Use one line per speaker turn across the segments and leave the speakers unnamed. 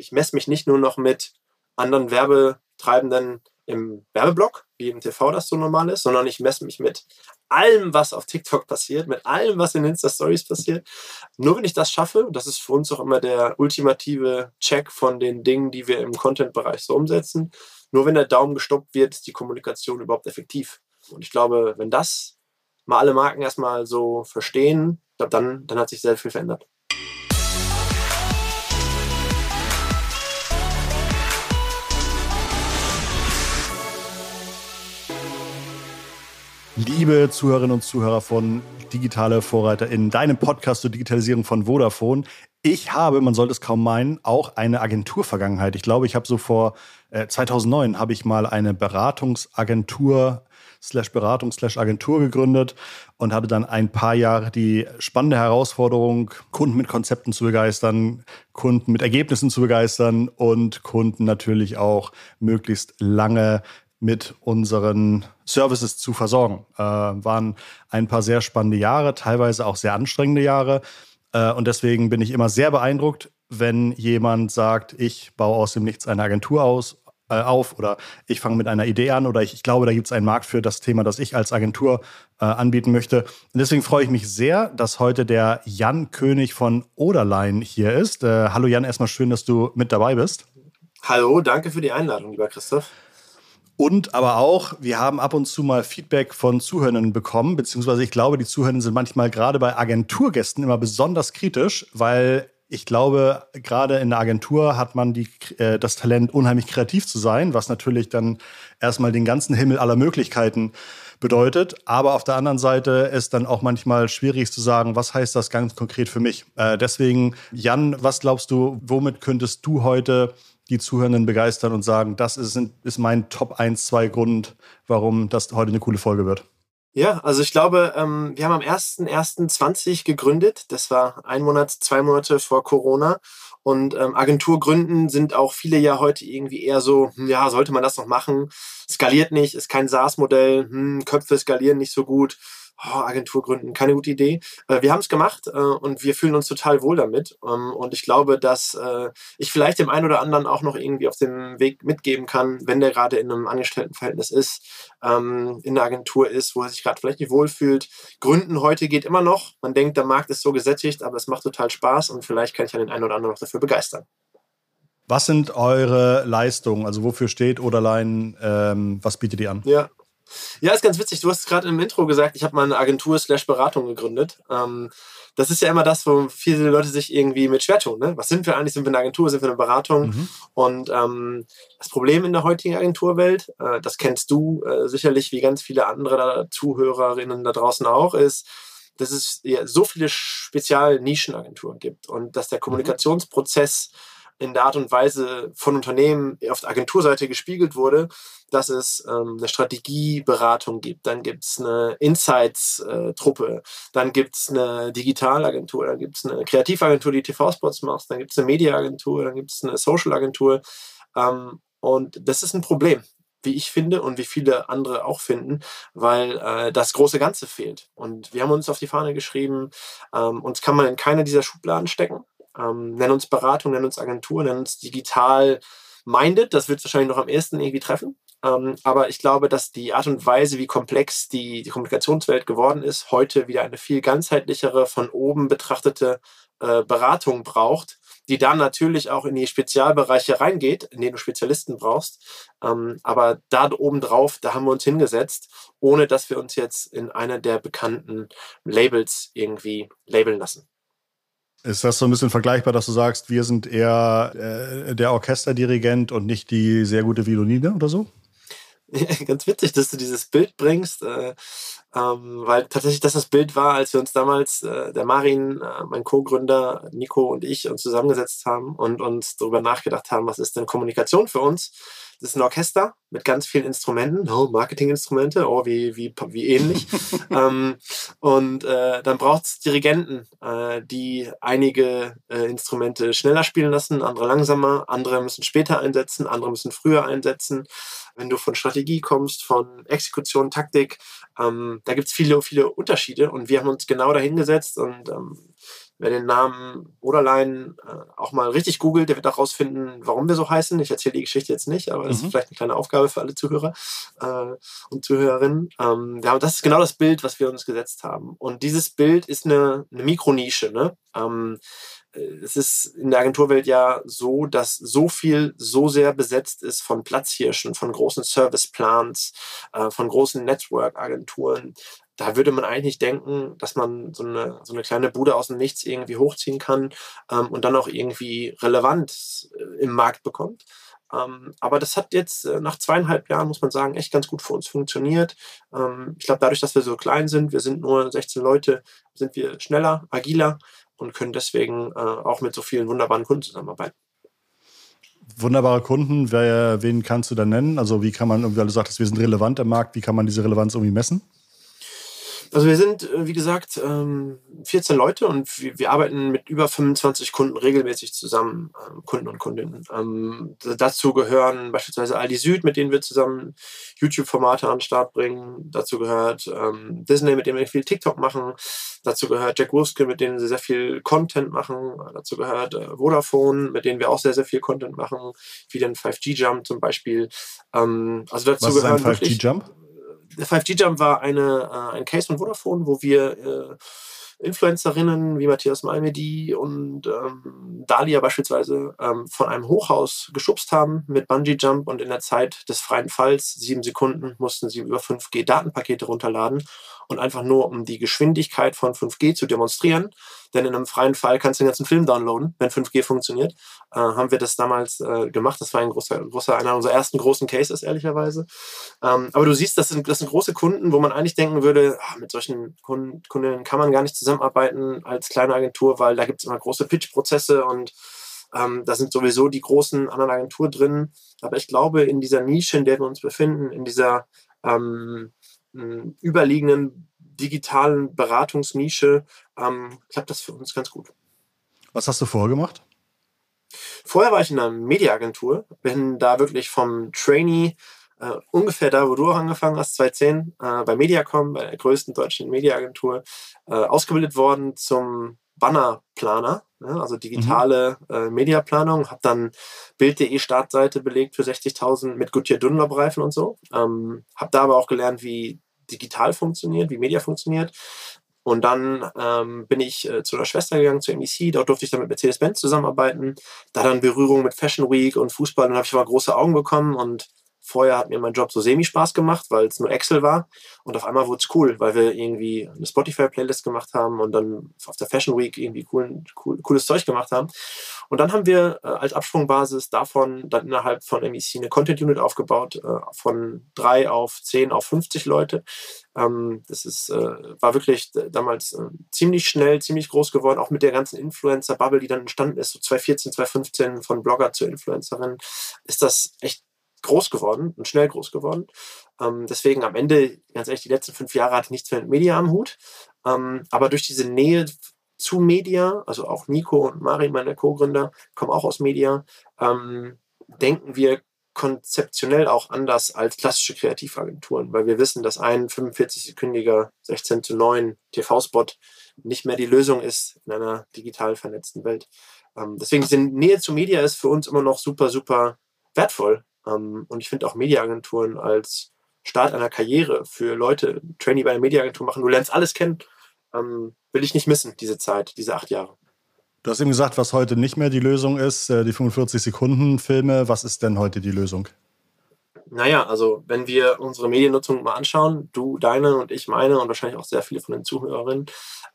ich messe mich nicht nur noch mit anderen Werbetreibenden im Werbeblock, wie im TV das so normal ist, sondern ich messe mich mit allem, was auf TikTok passiert, mit allem, was in Insta-Stories passiert. Nur wenn ich das schaffe, das ist für uns auch immer der ultimative Check von den Dingen, die wir im Content-Bereich so umsetzen. Nur wenn der Daumen gestoppt wird, ist die Kommunikation überhaupt effektiv. Und ich glaube, wenn das mal alle Marken erstmal so verstehen, dann, dann hat sich sehr viel verändert.
Liebe Zuhörerinnen und Zuhörer von Digitale Vorreiter in deinem Podcast zur Digitalisierung von Vodafone. Ich habe, man sollte es kaum meinen, auch eine Agenturvergangenheit. Ich glaube, ich habe so vor äh, 2009 habe ich mal eine Beratungsagentur slash Beratung slash Agentur gegründet und hatte dann ein paar Jahre die spannende Herausforderung, Kunden mit Konzepten zu begeistern, Kunden mit Ergebnissen zu begeistern und Kunden natürlich auch möglichst lange mit unseren Services zu versorgen. Äh, waren ein paar sehr spannende Jahre, teilweise auch sehr anstrengende Jahre. Äh, und deswegen bin ich immer sehr beeindruckt, wenn jemand sagt, ich baue aus dem Nichts eine Agentur aus, äh, auf oder ich fange mit einer Idee an oder ich, ich glaube, da gibt es einen Markt für das Thema, das ich als Agentur äh, anbieten möchte. Und deswegen freue ich mich sehr, dass heute der Jan König von Oderlein hier ist. Äh, hallo Jan, erstmal schön, dass du mit dabei bist.
Hallo, danke für die Einladung, lieber Christoph.
Und aber auch, wir haben ab und zu mal Feedback von Zuhörern bekommen, beziehungsweise ich glaube, die Zuhörer sind manchmal gerade bei Agenturgästen immer besonders kritisch, weil ich glaube, gerade in der Agentur hat man die, äh, das Talent, unheimlich kreativ zu sein, was natürlich dann erstmal den ganzen Himmel aller Möglichkeiten bedeutet. Aber auf der anderen Seite ist dann auch manchmal schwierig zu sagen, was heißt das ganz konkret für mich. Äh, deswegen, Jan, was glaubst du, womit könntest du heute die Zuhörenden begeistern und sagen, das ist, ist mein Top 1, 2 Grund, warum das heute eine coole Folge wird?
Ja, also ich glaube, ähm, wir haben am 1.1.20 gegründet. Das war ein Monat, zwei Monate vor Corona. Und ähm, Agenturgründen sind auch viele ja heute irgendwie eher so, hm, ja, sollte man das noch machen? Skaliert nicht, ist kein SaaS-Modell, hm, Köpfe skalieren nicht so gut oh, Agentur gründen, keine gute Idee. Äh, wir haben es gemacht äh, und wir fühlen uns total wohl damit. Ähm, und ich glaube, dass äh, ich vielleicht dem einen oder anderen auch noch irgendwie auf dem Weg mitgeben kann, wenn der gerade in einem Angestelltenverhältnis ist, ähm, in der Agentur ist, wo er sich gerade vielleicht nicht wohlfühlt. Gründen heute geht immer noch. Man denkt, der Markt ist so gesättigt, aber es macht total Spaß und vielleicht kann ich ja den einen oder anderen noch dafür begeistern.
Was sind eure Leistungen? Also wofür steht Oderlein? Ähm, was bietet ihr an?
Ja, ja, ist ganz witzig. Du hast gerade im Intro gesagt, ich habe mal eine Agentur slash Beratung gegründet. Ähm, das ist ja immer das, wo viele Leute sich irgendwie mit schwer tun. Ne? Was sind wir eigentlich? Sind wir eine Agentur? Sind wir eine Beratung? Mhm. Und ähm, das Problem in der heutigen Agenturwelt, äh, das kennst du äh, sicherlich wie ganz viele andere Zuhörerinnen da draußen auch, ist, dass es ja so viele Spezial-Nischenagenturen gibt und dass der mhm. In der Art und Weise von Unternehmen auf der Agenturseite gespiegelt wurde, dass es ähm, eine Strategieberatung gibt, dann gibt es eine Insights-Truppe, dann gibt es eine Digitalagentur, dann gibt es eine Kreativagentur, die TV-Spots macht, dann gibt es eine Mediaagentur, dann gibt es eine Social-Agentur. Ähm, und das ist ein Problem, wie ich finde und wie viele andere auch finden, weil äh, das große Ganze fehlt. Und wir haben uns auf die Fahne geschrieben, ähm, uns kann man in keine dieser Schubladen stecken. Ähm, nennen uns Beratung, nennen uns Agentur, nennen uns digital minded. Das wird wahrscheinlich noch am ehesten irgendwie treffen. Ähm, aber ich glaube, dass die Art und Weise, wie komplex die, die Kommunikationswelt geworden ist, heute wieder eine viel ganzheitlichere, von oben betrachtete äh, Beratung braucht, die dann natürlich auch in die Spezialbereiche reingeht, in denen du Spezialisten brauchst. Ähm, aber da oben drauf, da haben wir uns hingesetzt, ohne dass wir uns jetzt in einer der bekannten Labels irgendwie labeln lassen.
Ist das so ein bisschen vergleichbar, dass du sagst, wir sind eher äh, der Orchesterdirigent und nicht die sehr gute Violine oder so?
ganz witzig, dass du dieses Bild bringst, äh, ähm, weil tatsächlich das das Bild war, als wir uns damals, äh, der Marin, äh, mein Co-Gründer, Nico und ich uns zusammengesetzt haben und uns darüber nachgedacht haben, was ist denn Kommunikation für uns? Das ist ein Orchester mit ganz vielen Instrumenten, oh, Marketinginstrumente, oh, wie, wie, wie ähnlich. ähm, und äh, dann braucht es Dirigenten, äh, die einige äh, Instrumente schneller spielen lassen, andere langsamer, andere müssen später einsetzen, andere müssen früher einsetzen. Wenn du von Strategie kommst, von Exekution, Taktik, ähm, da gibt es viele, viele Unterschiede und wir haben uns genau dahingesetzt und ähm, Wer den Namen Oderlein äh, auch mal richtig googelt, der wird auch rausfinden, warum wir so heißen. Ich erzähle die Geschichte jetzt nicht, aber das mhm. ist vielleicht eine kleine Aufgabe für alle Zuhörer äh, und Zuhörerinnen. Ähm, ja, das ist genau das Bild, was wir uns gesetzt haben. Und dieses Bild ist eine, eine Mikronische. Ne? Ähm, äh, es ist in der Agenturwelt ja so, dass so viel so sehr besetzt ist von Platzhirschen, von großen Serviceplans, äh, von großen Network-Agenturen. Da würde man eigentlich denken, dass man so eine, so eine kleine Bude aus dem Nichts irgendwie hochziehen kann ähm, und dann auch irgendwie Relevanz äh, im Markt bekommt. Ähm, aber das hat jetzt äh, nach zweieinhalb Jahren, muss man sagen, echt ganz gut für uns funktioniert. Ähm, ich glaube, dadurch, dass wir so klein sind, wir sind nur 16 Leute, sind wir schneller, agiler und können deswegen äh, auch mit so vielen wunderbaren Kunden zusammenarbeiten.
Wunderbare Kunden, wer, wen kannst du da nennen? Also wie kann man, weil du sagtest, wir sind relevant im Markt, wie kann man diese Relevanz irgendwie messen?
Also wir sind, äh, wie gesagt, 14 ähm, Leute und wir arbeiten mit über 25 Kunden regelmäßig zusammen, ähm, Kunden und Kundinnen. Ähm, dazu gehören beispielsweise Aldi Süd, mit denen wir zusammen YouTube-Formate an den Start bringen. Dazu gehört Disney, mit dem wir viel TikTok machen. Dazu gehört Jack Wolfskin, mit denen wir sehr viel Content machen. Dazu gehört äh, Vodafone, mit denen wir auch sehr, sehr viel Content machen, wie den 5G-Jump zum Beispiel. also dazu
Was ist ein 5G-Jump?
Der 5G-Jump war eine, äh, ein Case von Vodafone, wo wir äh, Influencerinnen wie Matthias Malmedy und ähm, Dalia beispielsweise ähm, von einem Hochhaus geschubst haben mit Bungee Jump und in der Zeit des freien Falls, sieben Sekunden, mussten sie über 5G Datenpakete runterladen und einfach nur um die Geschwindigkeit von 5G zu demonstrieren. Denn in einem freien Fall kannst du den ganzen Film downloaden, wenn 5G funktioniert. Äh, haben wir das damals äh, gemacht. Das war ein großer, großer, einer unserer ersten großen Cases, ehrlicherweise. Ähm, aber du siehst, das sind, das sind große Kunden, wo man eigentlich denken würde, ach, mit solchen Kunden, Kunden kann man gar nicht zusammenarbeiten als kleine Agentur, weil da gibt es immer große Pitch-Prozesse und ähm, da sind sowieso die großen anderen Agenturen drin. Aber ich glaube, in dieser Nische, in der wir uns befinden, in dieser ähm, überliegenden digitalen Beratungsnische ähm, klappt das für uns ganz gut.
Was hast du vorher gemacht?
Vorher war ich in einer Mediaagentur, bin da wirklich vom Trainee äh, ungefähr da, wo du auch angefangen hast, 2010, äh, bei Mediacom, bei der größten deutschen Mediaagentur, äh, ausgebildet worden zum Bannerplaner, ne, also digitale mhm. äh, Mediaplanung. Habe dann Bild.de Startseite belegt für 60.000 mit Goodyear Dunlop Reifen und so. Ähm, habe da aber auch gelernt, wie digital funktioniert, wie Media funktioniert. Und dann ähm, bin ich äh, zu einer Schwester gegangen, zur MEC. Dort durfte ich dann mit Mercedes-Benz zusammenarbeiten. Da dann Berührung mit Fashion Week und Fußball. Dann habe ich aber große Augen bekommen und Vorher hat mir mein Job so semi-Spaß gemacht, weil es nur Excel war. Und auf einmal wurde es cool, weil wir irgendwie eine Spotify-Playlist gemacht haben und dann auf der Fashion Week irgendwie cool, cool, cooles Zeug gemacht haben. Und dann haben wir äh, als Absprungbasis davon dann innerhalb von MEC eine Content-Unit aufgebaut, äh, von drei auf zehn auf 50 Leute. Ähm, das ist, äh, war wirklich damals äh, ziemlich schnell, ziemlich groß geworden, auch mit der ganzen Influencer-Bubble, die dann entstanden ist, so 2014, 2015 von Blogger zur Influencerin, ist das echt groß geworden und schnell groß geworden. Ähm, deswegen am Ende, ganz ehrlich, die letzten fünf Jahre hatte ich nichts mehr mit Media am Hut. Ähm, aber durch diese Nähe zu Media, also auch Nico und Mari, meine Co-Gründer, kommen auch aus Media, ähm, denken wir konzeptionell auch anders als klassische Kreativagenturen, weil wir wissen, dass ein 45-sekündiger 16 zu 9 TV-Spot nicht mehr die Lösung ist in einer digital vernetzten Welt. Ähm, deswegen diese Nähe zu Media ist für uns immer noch super, super wertvoll, und ich finde auch Mediaagenturen als Start einer Karriere für Leute, Trainee bei einer Mediaagentur machen, du lernst alles kennen, ähm, will ich nicht missen, diese Zeit, diese acht Jahre.
Du hast eben gesagt, was heute nicht mehr die Lösung ist, äh, die 45-Sekunden-Filme. Was ist denn heute die Lösung?
Naja, also wenn wir unsere Mediennutzung mal anschauen, du, deine und ich meine und wahrscheinlich auch sehr viele von den Zuhörerinnen,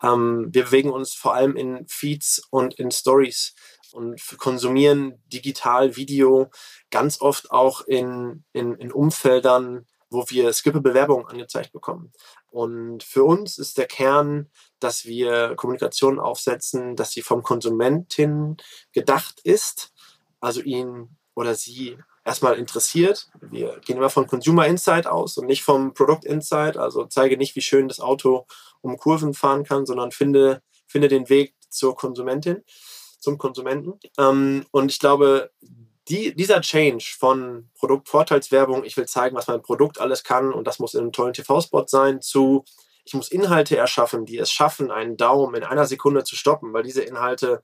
ähm, wir bewegen uns vor allem in Feeds und in Stories und konsumieren digital Video ganz oft auch in, in, in Umfeldern, wo wir Skippe-Bewerbungen angezeigt bekommen. Und für uns ist der Kern, dass wir Kommunikation aufsetzen, dass sie vom Konsumentin gedacht ist, also ihn oder sie erstmal interessiert. Wir gehen immer von Consumer Insight aus und nicht vom Product Insight. Also zeige nicht, wie schön das Auto um Kurven fahren kann, sondern finde, finde den Weg zur Konsumentin zum Konsumenten. Ähm, und ich glaube, die, dieser Change von Produktvorteilswerbung, ich will zeigen, was mein Produkt alles kann und das muss in einem tollen TV-Spot sein, zu ich muss Inhalte erschaffen, die es schaffen, einen Daumen in einer Sekunde zu stoppen, weil diese Inhalte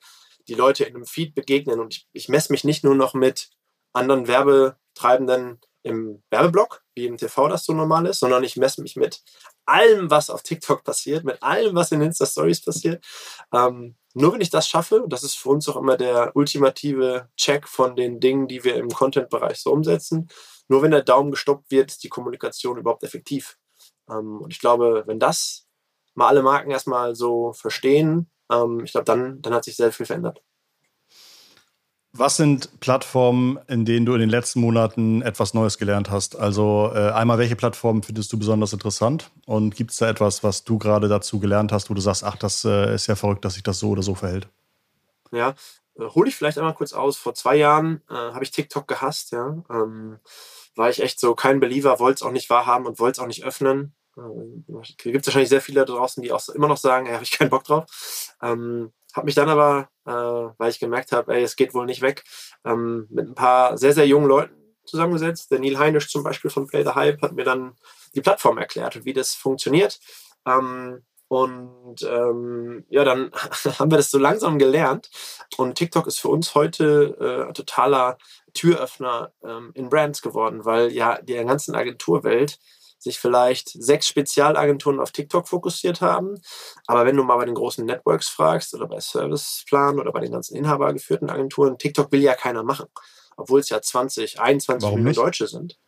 die Leute in einem Feed begegnen. Und ich, ich messe mich nicht nur noch mit anderen Werbetreibenden im Werbeblock, wie im TV das so normal ist, sondern ich messe mich mit allem, was auf TikTok passiert, mit allem, was in Insta Stories passiert. Ähm, nur wenn ich das schaffe, das ist für uns auch immer der ultimative Check von den Dingen, die wir im Content-Bereich so umsetzen, nur wenn der Daumen gestoppt wird, ist die Kommunikation überhaupt effektiv. Ähm, und ich glaube, wenn das mal alle Marken erstmal so verstehen, ähm, ich glaube, dann, dann hat sich sehr viel verändert.
Was sind Plattformen, in denen du in den letzten Monaten etwas Neues gelernt hast? Also äh, einmal, welche Plattformen findest du besonders interessant? Und gibt es da etwas, was du gerade dazu gelernt hast, wo du sagst, ach, das äh, ist ja verrückt, dass sich das so oder so verhält?
Ja, äh, hole ich vielleicht einmal kurz aus. Vor zwei Jahren äh, habe ich TikTok gehasst, ja. Ähm, war ich echt so kein Believer, wollte es auch nicht wahrhaben und wollte es auch nicht öffnen. Äh, gibt wahrscheinlich sehr viele da draußen, die auch immer noch sagen, ja, habe ich keinen Bock drauf. Ähm, habe mich dann aber, äh, weil ich gemerkt habe, ey, es geht wohl nicht weg, ähm, mit ein paar sehr, sehr jungen Leuten zusammengesetzt. Der Neil Heinisch zum Beispiel von Play the Hype hat mir dann die Plattform erklärt wie das funktioniert. Ähm, und ähm, ja, dann haben wir das so langsam gelernt. Und TikTok ist für uns heute äh, totaler Türöffner ähm, in Brands geworden, weil ja die ganzen Agenturwelt sich vielleicht sechs Spezialagenturen auf TikTok fokussiert haben. Aber wenn du mal bei den großen Networks fragst oder bei Serviceplan oder bei den ganzen inhabergeführten Agenturen, TikTok will ja keiner machen. Obwohl es ja 20, 21 Warum Millionen nicht? Deutsche sind.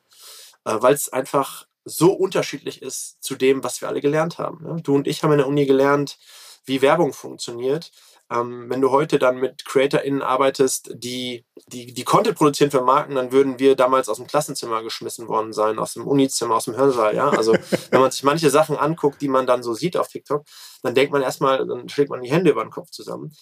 Äh, Weil es einfach so unterschiedlich ist zu dem, was wir alle gelernt haben. Ne? Du und ich haben in der Uni gelernt, wie Werbung funktioniert. Ähm, wenn du heute dann mit CreatorInnen arbeitest, die, die, die Content produzieren für Marken, dann würden wir damals aus dem Klassenzimmer geschmissen worden sein, aus dem Unizimmer, aus dem Hörsaal. Ja? Also wenn man sich manche Sachen anguckt, die man dann so sieht auf TikTok, dann denkt man erstmal, dann schlägt man die Hände über den Kopf zusammen.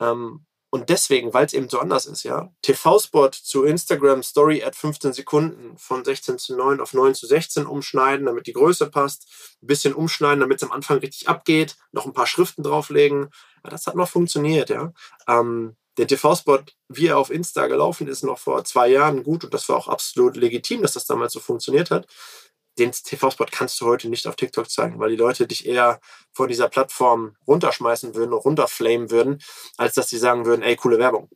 Ähm, und deswegen, weil es eben so anders ist, ja, TV-Spot zu Instagram Story at 15 Sekunden von 16 zu 9 auf 9 zu 16 umschneiden, damit die Größe passt, ein bisschen umschneiden, damit es am Anfang richtig abgeht, noch ein paar Schriften drauflegen. Ja, das hat noch funktioniert, ja. Ähm, der TV-Spot, wie er auf Insta gelaufen ist, noch vor zwei Jahren gut und das war auch absolut legitim, dass das damals so funktioniert hat den TV-Spot kannst du heute nicht auf TikTok zeigen, weil die Leute dich eher von dieser Plattform runterschmeißen würden, runterflamen würden, als dass sie sagen würden, ey, coole Werbung.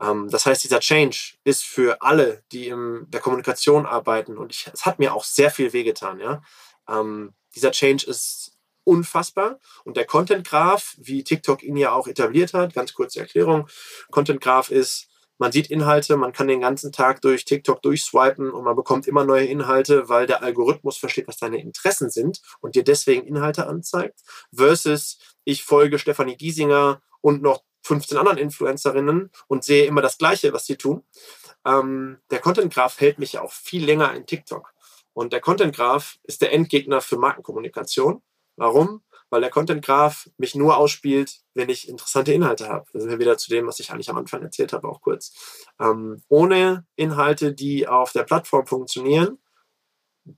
Ähm, das heißt, dieser Change ist für alle, die in der Kommunikation arbeiten, und ich, es hat mir auch sehr viel wehgetan, ja. Ähm, dieser Change ist unfassbar. Und der Content Graph, wie TikTok ihn ja auch etabliert hat, ganz kurze Erklärung, Content Graph ist man sieht Inhalte, man kann den ganzen Tag durch TikTok durchswipen und man bekommt immer neue Inhalte, weil der Algorithmus versteht, was deine Interessen sind und dir deswegen Inhalte anzeigt. Versus ich folge Stefanie Giesinger und noch 15 anderen Influencerinnen und sehe immer das Gleiche, was sie tun. Ähm, der Content Graph hält mich ja auch viel länger in TikTok. Und der Content Graph ist der Endgegner für Markenkommunikation. Warum? Weil der Content Graph mich nur ausspielt, wenn ich interessante Inhalte habe. Da sind wir wieder zu dem, was ich eigentlich am Anfang erzählt habe, auch kurz. Ähm, ohne Inhalte, die auf der Plattform funktionieren,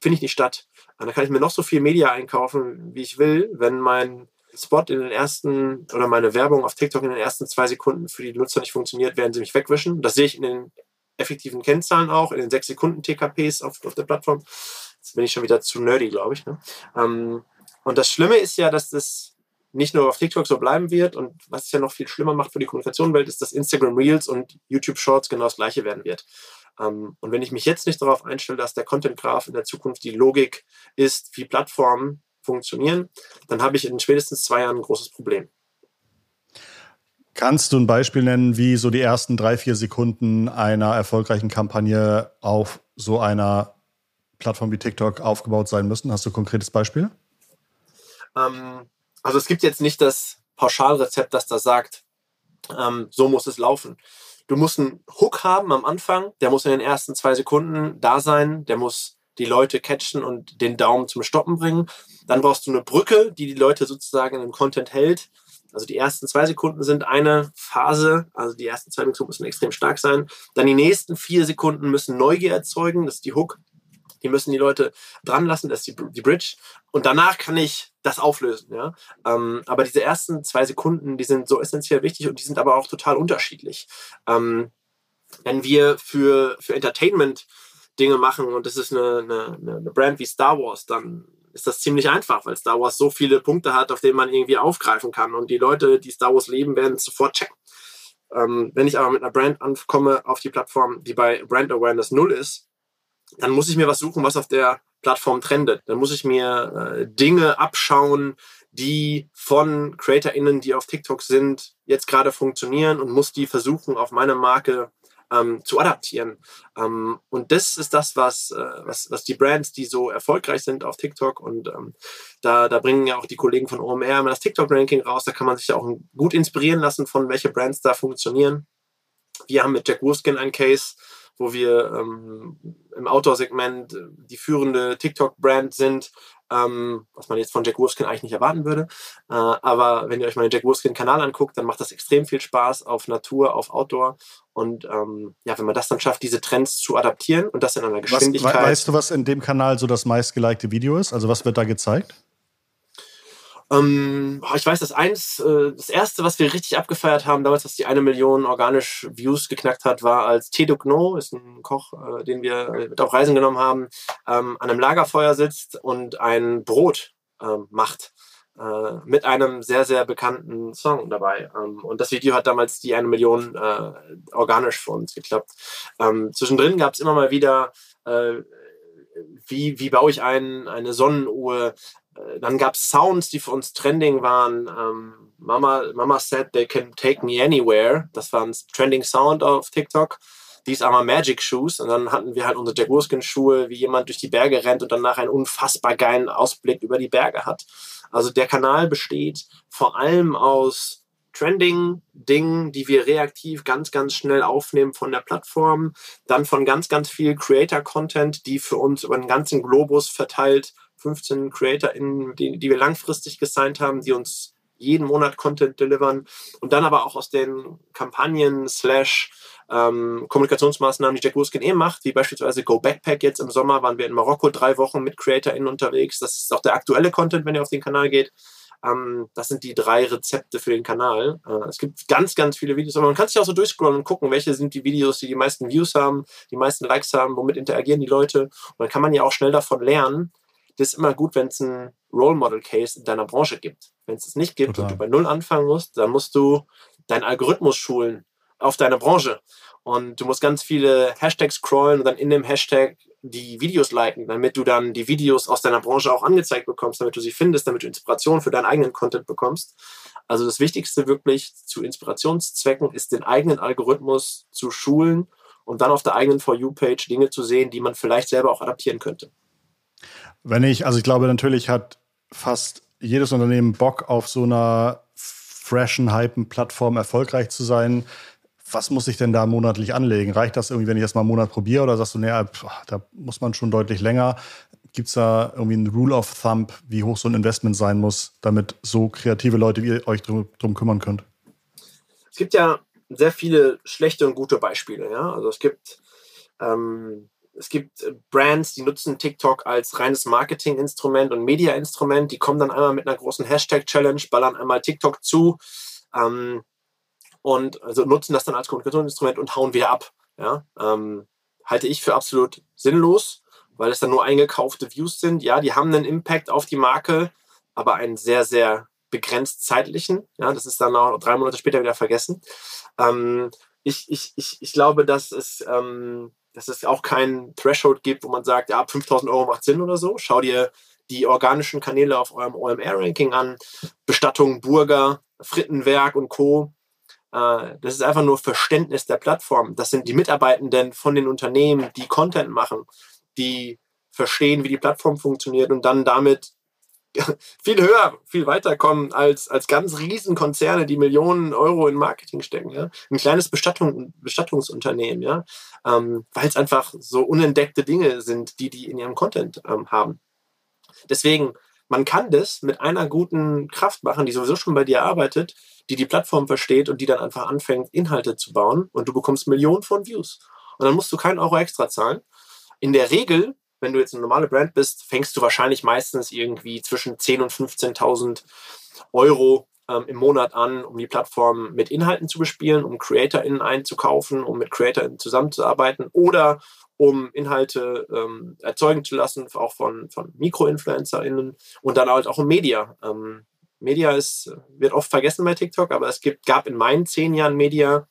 finde ich nicht statt. Da kann ich mir noch so viel Media einkaufen, wie ich will, wenn mein Spot in den ersten oder meine Werbung auf TikTok in den ersten zwei Sekunden für die Nutzer nicht funktioniert, werden sie mich wegwischen. Das sehe ich in den effektiven Kennzahlen auch, in den sechs Sekunden TKPs auf, auf der Plattform. Jetzt bin ich schon wieder zu nerdy, glaube ich. Ne? Ähm, und das Schlimme ist ja, dass das nicht nur auf TikTok so bleiben wird und was es ja noch viel schlimmer macht für die Kommunikationswelt, ist, dass Instagram Reels und YouTube Shorts genau das gleiche werden wird. Ähm, und wenn ich mich jetzt nicht darauf einstelle, dass der Content Graph in der Zukunft die Logik ist, wie Plattformen funktionieren, dann habe ich in spätestens zwei Jahren ein großes Problem.
Kannst du ein Beispiel nennen, wie so die ersten drei, vier Sekunden einer erfolgreichen Kampagne auf so einer Plattform wie TikTok aufgebaut sein müssen? Hast du ein konkretes Beispiel?
Ähm, also es gibt jetzt nicht das Pauschalrezept, das da sagt, ähm, so muss es laufen. Du musst einen Hook haben am Anfang, der muss in den ersten zwei Sekunden da sein, der muss die Leute catchen und den Daumen zum Stoppen bringen. Dann brauchst du eine Brücke, die die Leute sozusagen im Content hält. Also die ersten zwei Sekunden sind eine Phase, also die ersten zwei Sekunden müssen extrem stark sein. Dann die nächsten vier Sekunden müssen Neugier erzeugen, das ist die Hook. Die müssen die Leute dran lassen, das ist die, die Bridge. Und danach kann ich das auflösen. Ja? Ähm, aber diese ersten zwei Sekunden, die sind so essentiell wichtig und die sind aber auch total unterschiedlich. Ähm, wenn wir für, für Entertainment Dinge machen und das ist eine, eine, eine Brand wie Star Wars, dann ist das ziemlich einfach, weil Star Wars so viele Punkte hat, auf denen man irgendwie aufgreifen kann. Und die Leute, die Star Wars leben, werden es sofort checken. Ähm, wenn ich aber mit einer Brand ankomme auf die Plattform, die bei Brand Awareness null ist, dann muss ich mir was suchen, was auf der Plattform trendet. Dann muss ich mir äh, Dinge abschauen, die von CreatorInnen, die auf TikTok sind, jetzt gerade funktionieren und muss die versuchen, auf meine Marke ähm, zu adaptieren. Ähm, und das ist das, was, äh, was, was die Brands, die so erfolgreich sind auf TikTok und ähm, da, da bringen ja auch die Kollegen von OMR immer das TikTok-Ranking raus. Da kann man sich ja auch gut inspirieren lassen, von welche Brands da funktionieren. Wir haben mit Jack Wolfskin einen Case, wo wir ähm, im Outdoor-Segment die führende TikTok-Brand sind, ähm, was man jetzt von Jack Wolfskin eigentlich nicht erwarten würde. Äh, aber wenn ihr euch mal den Jack Wolfskin-Kanal anguckt, dann macht das extrem viel Spaß auf Natur, auf Outdoor. Und ähm, ja, wenn man das dann schafft, diese Trends zu adaptieren und das in einer Geschwindigkeit.
Was, weißt du, was in dem Kanal so das meistgelikte Video ist? Also was wird da gezeigt?
Ähm, ich weiß, dass eins, äh, das erste, was wir richtig abgefeiert haben, damals, was die eine Million organisch Views geknackt hat, war als Teduk No, ist ein Koch, äh, den wir mit auf Reisen genommen haben, ähm, an einem Lagerfeuer sitzt und ein Brot ähm, macht. Äh, mit einem sehr, sehr bekannten Song dabei. Ähm, und das Video hat damals die eine Million äh, organisch für uns geklappt. Ähm, zwischendrin gab es immer mal wieder äh, wie, wie baue ich ein, eine Sonnenuhr, äh, dann gab es Sounds, die für uns trending waren. Ähm, Mama, Mama said they can take me anywhere. Das war ein trending Sound auf TikTok. These are magic shoes. Und dann hatten wir halt unsere Jack Wolfskin Schuhe, wie jemand durch die Berge rennt und danach einen unfassbar geilen Ausblick über die Berge hat. Also der Kanal besteht vor allem aus Trending-Dingen, die wir reaktiv ganz, ganz schnell aufnehmen von der Plattform. Dann von ganz, ganz viel Creator-Content, die für uns über den ganzen Globus verteilt 15 CreatorInnen, die, die wir langfristig gesigned haben, die uns jeden Monat Content delivern und dann aber auch aus den Kampagnen slash ähm, Kommunikationsmaßnahmen, die Jack Wolfskin eh macht, wie beispielsweise Go Backpack jetzt im Sommer, waren wir in Marokko drei Wochen mit CreatorInnen unterwegs. Das ist auch der aktuelle Content, wenn ihr auf den Kanal geht. Ähm, das sind die drei Rezepte für den Kanal. Äh, es gibt ganz, ganz viele Videos, aber man kann sich auch so durchscrollen und gucken, welche sind die Videos, die die meisten Views haben, die meisten Likes haben, womit interagieren die Leute. Und dann kann man ja auch schnell davon lernen, das ist immer gut, wenn es ein Role Model Case in deiner Branche gibt. Wenn es es nicht gibt Total. und du bei Null anfangen musst, dann musst du deinen Algorithmus schulen auf deine Branche. Und du musst ganz viele Hashtags scrollen und dann in dem Hashtag die Videos liken, damit du dann die Videos aus deiner Branche auch angezeigt bekommst, damit du sie findest, damit du Inspiration für deinen eigenen Content bekommst. Also das Wichtigste wirklich zu Inspirationszwecken ist, den eigenen Algorithmus zu schulen und dann auf der eigenen For You-Page Dinge zu sehen, die man vielleicht selber auch adaptieren könnte.
Wenn ich, also ich glaube, natürlich hat fast jedes Unternehmen Bock auf so einer freshen, hypen Plattform erfolgreich zu sein. Was muss ich denn da monatlich anlegen? Reicht das irgendwie, wenn ich das mal einen Monat probiere oder sagst du, naja, da muss man schon deutlich länger? Gibt es da irgendwie ein Rule of Thumb, wie hoch so ein Investment sein muss, damit so kreative Leute wie ihr euch drum, drum kümmern könnt?
Es gibt ja sehr viele schlechte und gute Beispiele. Ja? Also es gibt ähm, es gibt äh, Brands, die nutzen TikTok als reines Marketinginstrument und Media-Instrument. Die kommen dann einmal mit einer großen Hashtag-Challenge, ballern einmal TikTok zu ähm, und also nutzen das dann als Kommunikationsinstrument und hauen wieder ab. Ja? Ähm, halte ich für absolut sinnlos, weil es dann nur eingekaufte Views sind. Ja, die haben einen Impact auf die Marke, aber einen sehr, sehr begrenzt zeitlichen. Ja, das ist dann auch drei Monate später wieder vergessen. Ähm, ich, ich, ich, ich glaube, dass es ähm, dass es auch kein Threshold gibt, wo man sagt, ja, 5000 Euro macht Sinn oder so. Schau dir die organischen Kanäle auf eurem OMR-Ranking an. Bestattung, Burger, Frittenwerk und Co. Äh, das ist einfach nur Verständnis der Plattform. Das sind die Mitarbeitenden von den Unternehmen, die Content machen, die verstehen, wie die Plattform funktioniert und dann damit viel höher, viel weiter kommen als, als ganz Riesenkonzerne, die Millionen Euro in Marketing stecken. Ja? Ein kleines Bestattung, Bestattungsunternehmen, ja? Ähm, weil es einfach so unentdeckte Dinge sind, die die in ihrem Content ähm, haben. Deswegen, man kann das mit einer guten Kraft machen, die sowieso schon bei dir arbeitet, die die Plattform versteht und die dann einfach anfängt, Inhalte zu bauen und du bekommst Millionen von Views. Und dann musst du keinen Euro extra zahlen. In der Regel wenn du jetzt eine normale Brand bist, fängst du wahrscheinlich meistens irgendwie zwischen 10.000 und 15.000 Euro ähm, im Monat an, um die Plattform mit Inhalten zu bespielen, um CreatorInnen einzukaufen, um mit CreatorInnen zusammenzuarbeiten oder um Inhalte ähm, erzeugen zu lassen, auch von, von Mikro-InfluencerInnen und dann halt auch um Media. Ähm, Media ist, wird oft vergessen bei TikTok, aber es gibt, gab in meinen zehn Jahren Media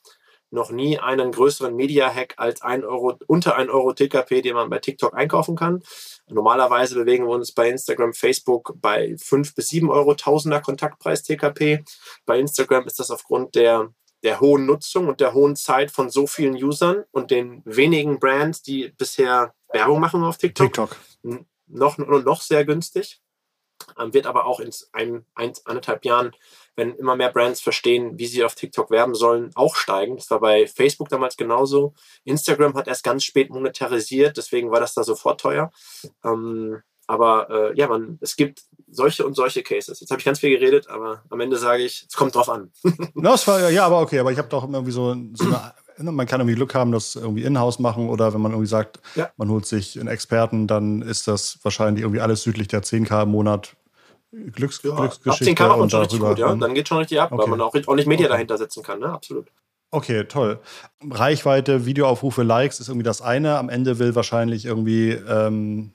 noch nie einen größeren Media-Hack als ein Euro, unter 1 Euro TKP, den man bei TikTok einkaufen kann. Normalerweise bewegen wir uns bei Instagram, Facebook bei 5 bis 7 Euro Tausender Kontaktpreis TKP. Bei Instagram ist das aufgrund der der hohen Nutzung und der hohen Zeit von so vielen Usern und den wenigen Brands, die bisher Werbung machen auf TikTok, TikTok. noch noch sehr günstig. Ähm, wird aber auch in ein, ein, anderthalb Jahren, wenn immer mehr Brands verstehen, wie sie auf TikTok werben sollen, auch steigen. Das war bei Facebook damals genauso. Instagram hat erst ganz spät monetarisiert, deswegen war das da sofort teuer. Ähm, aber äh, ja, man, es gibt solche und solche Cases. Jetzt habe ich ganz viel geredet, aber am Ende sage ich, es kommt drauf an.
no, es war, ja, aber okay, aber ich habe doch irgendwie so, so eine ne, man kann irgendwie Glück haben, das irgendwie in-house machen oder wenn man irgendwie sagt, ja. man holt sich einen Experten, dann ist das wahrscheinlich irgendwie alles südlich der 10k im Monat Glücks ja, Glücksgeschichte.
Ab 10k macht man schon richtig gut, ja. Dann geht schon richtig ab, okay. weil man auch, nicht Media okay. dahinter setzen kann, ne? Absolut.
Okay, toll. Reichweite, Videoaufrufe, Likes ist irgendwie das eine. Am Ende will wahrscheinlich irgendwie ähm,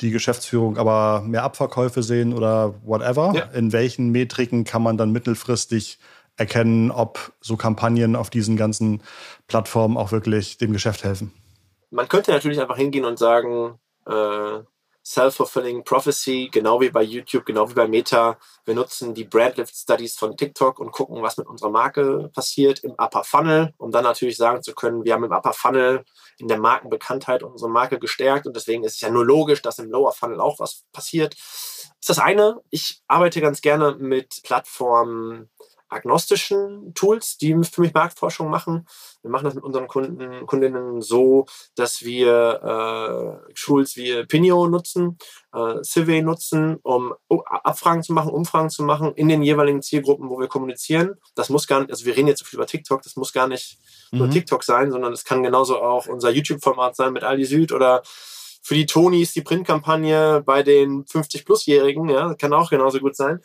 die Geschäftsführung aber mehr Abverkäufe sehen oder whatever. Ja. In welchen Metriken kann man dann mittelfristig erkennen, ob so Kampagnen auf diesen ganzen Plattformen auch wirklich dem Geschäft helfen?
Man könnte natürlich einfach hingehen und sagen, äh, Self-Fulfilling Prophecy, genau wie bei YouTube, genau wie bei Meta. Wir nutzen die Brandlift Studies von TikTok und gucken, was mit unserer Marke passiert im Upper Funnel, um dann natürlich sagen zu können, wir haben im Upper Funnel in der Markenbekanntheit unsere Marke gestärkt und deswegen ist es ja nur logisch, dass im Lower Funnel auch was passiert. Das ist das eine. Ich arbeite ganz gerne mit Plattformen, agnostischen Tools, die für mich Marktforschung machen. Wir machen das mit unseren Kunden, Kundinnen so, dass wir äh, Tools wie Pinio nutzen, äh, Civey nutzen, um Abfragen zu machen, Umfragen zu machen in den jeweiligen Zielgruppen, wo wir kommunizieren. Das muss gar nicht, also wir reden jetzt so viel über TikTok, das muss gar nicht mhm. nur TikTok sein, sondern es kann genauso auch unser YouTube-Format sein mit Aldi Süd oder für die Tonis die Printkampagne bei den 50-Plus-Jährigen, ja, kann auch genauso gut sein.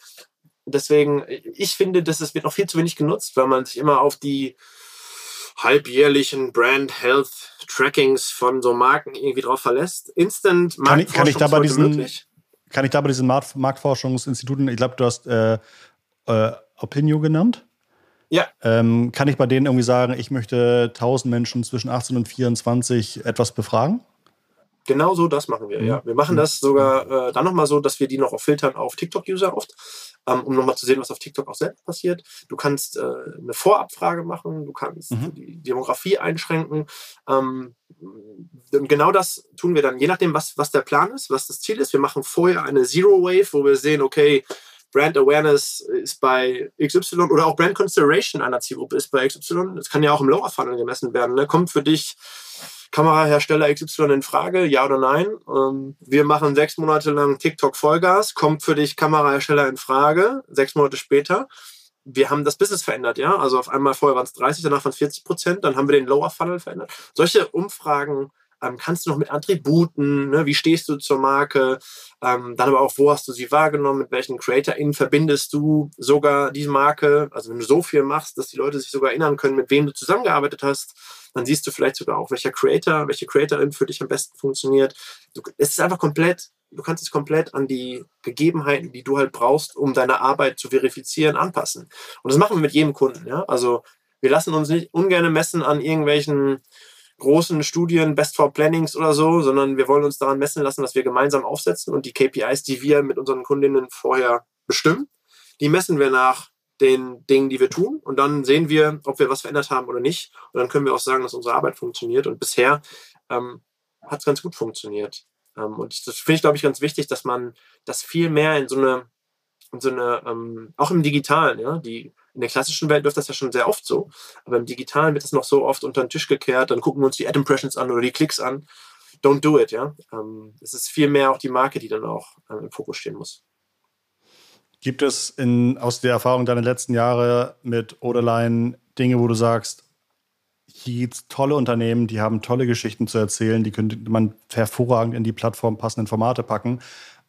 Deswegen, ich finde, dass es wird noch viel zu wenig genutzt, weil man sich immer auf die halbjährlichen Brand Health Trackings von so Marken irgendwie drauf verlässt. Instant
kann ich, kann ich da bei diesen möglich. Kann ich da bei diesen Markt Marktforschungsinstituten, ich glaube, du hast äh, äh, Opinio genannt?
Ja.
Ähm, kann ich bei denen irgendwie sagen, ich möchte 1000 Menschen zwischen 18 und 24 etwas befragen?
Genau so, das machen wir, ja. Wir machen das sogar äh, dann nochmal so, dass wir die noch auch filtern auf TikTok-User oft ähm, um nochmal zu sehen, was auf TikTok auch selbst passiert. Du kannst äh, eine Vorabfrage machen, du kannst mhm. die Demografie einschränken. Ähm, und genau das tun wir dann, je nachdem, was, was der Plan ist, was das Ziel ist. Wir machen vorher eine Zero Wave, wo wir sehen, okay, Brand Awareness ist bei XY oder auch Brand Consideration einer Zielgruppe ist bei XY. Das kann ja auch im Lower Funnel gemessen werden. Ne? Kommt für dich Kamerahersteller XY in Frage, ja oder nein? Ähm, wir machen sechs Monate lang TikTok Vollgas, kommt für dich Kamerahersteller in Frage, sechs Monate später. Wir haben das Business verändert, ja. Also auf einmal vorher waren es 30, danach waren es 40 Prozent, dann haben wir den Lower Funnel verändert. Solche Umfragen ähm, kannst du noch mit Attributen, ne? wie stehst du zur Marke, ähm, dann aber auch, wo hast du sie wahrgenommen, mit welchen CreatorInnen verbindest du sogar die Marke. Also wenn du so viel machst, dass die Leute sich sogar erinnern können, mit wem du zusammengearbeitet hast, dann siehst du vielleicht sogar auch, welcher Creator, welche Creatorin für dich am besten funktioniert. Du, es ist einfach komplett, du kannst es komplett an die Gegebenheiten, die du halt brauchst, um deine Arbeit zu verifizieren, anpassen. Und das machen wir mit jedem Kunden. Ja? Also wir lassen uns nicht ungern messen an irgendwelchen großen Studien, Best for Plannings oder so, sondern wir wollen uns daran messen lassen, was wir gemeinsam aufsetzen und die KPIs, die wir mit unseren Kundinnen vorher bestimmen, die messen wir nach den Dingen, die wir tun. Und dann sehen wir, ob wir was verändert haben oder nicht. Und dann können wir auch sagen, dass unsere Arbeit funktioniert. Und bisher ähm, hat es ganz gut funktioniert. Ähm, und das finde ich, glaube ich, ganz wichtig, dass man das viel mehr in so eine, in so eine ähm, auch im Digitalen, ja, die in der klassischen Welt läuft das ja schon sehr oft so, aber im Digitalen wird das noch so oft unter den Tisch gekehrt, dann gucken wir uns die Ad Impressions an oder die Klicks an. Don't do it, ja. Ähm, es ist viel mehr auch die Marke, die dann auch ähm, im Fokus stehen muss.
Gibt es in, aus der Erfahrung deiner letzten Jahre mit Oderline Dinge, wo du sagst, hier gibt es tolle Unternehmen, die haben tolle Geschichten zu erzählen, die könnte man hervorragend in die Plattform passenden Formate packen.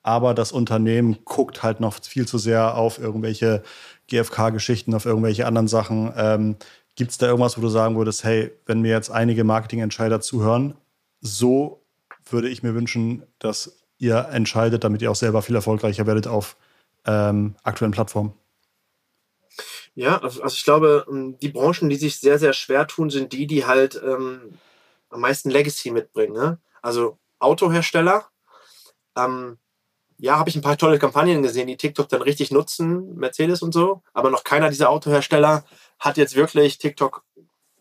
Aber das Unternehmen guckt halt noch viel zu sehr auf irgendwelche GFK-Geschichten, auf irgendwelche anderen Sachen. Ähm, Gibt es da irgendwas, wo du sagen würdest, hey, wenn mir jetzt einige Marketingentscheider zuhören, so würde ich mir wünschen, dass ihr entscheidet, damit ihr auch selber viel erfolgreicher werdet auf ähm, aktuellen Plattformen?
Ja, also, also ich glaube, ähm, die Branchen, die sich sehr, sehr schwer tun, sind die, die halt ähm, am meisten Legacy mitbringen. Ne? Also Autohersteller. Ähm, ja, habe ich ein paar tolle Kampagnen gesehen, die TikTok dann richtig nutzen, Mercedes und so, aber noch keiner dieser Autohersteller hat jetzt wirklich TikTok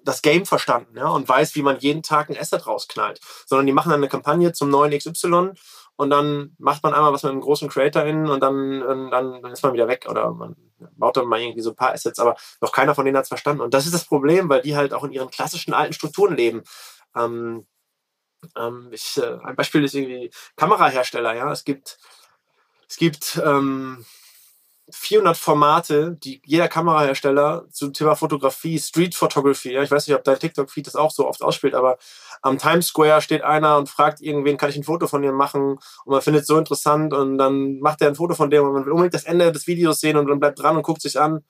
das Game verstanden ja, und weiß, wie man jeden Tag ein Asset rausknallt, sondern die machen dann eine Kampagne zum neuen XY und dann macht man einmal was mit einem großen Creator in und dann, und dann ist man wieder weg oder man baut dann mal irgendwie so ein paar Assets, aber noch keiner von denen hat es verstanden. Und das ist das Problem, weil die halt auch in ihren klassischen alten Strukturen leben. Ähm, ähm, ich, äh, ein Beispiel ist irgendwie Kamerahersteller, ja. Es gibt, es gibt ähm, 400 Formate, die jeder Kamerahersteller zum Thema Fotografie, Street Photography, ja, ich weiß nicht, ob dein TikTok-Feed das auch so oft ausspielt, aber am Times Square steht einer und fragt irgendwen, kann ich ein Foto von dir machen? Und man findet es so interessant und dann macht er ein Foto von dem und man will unbedingt das Ende des Videos sehen und dann bleibt dran und guckt sich an.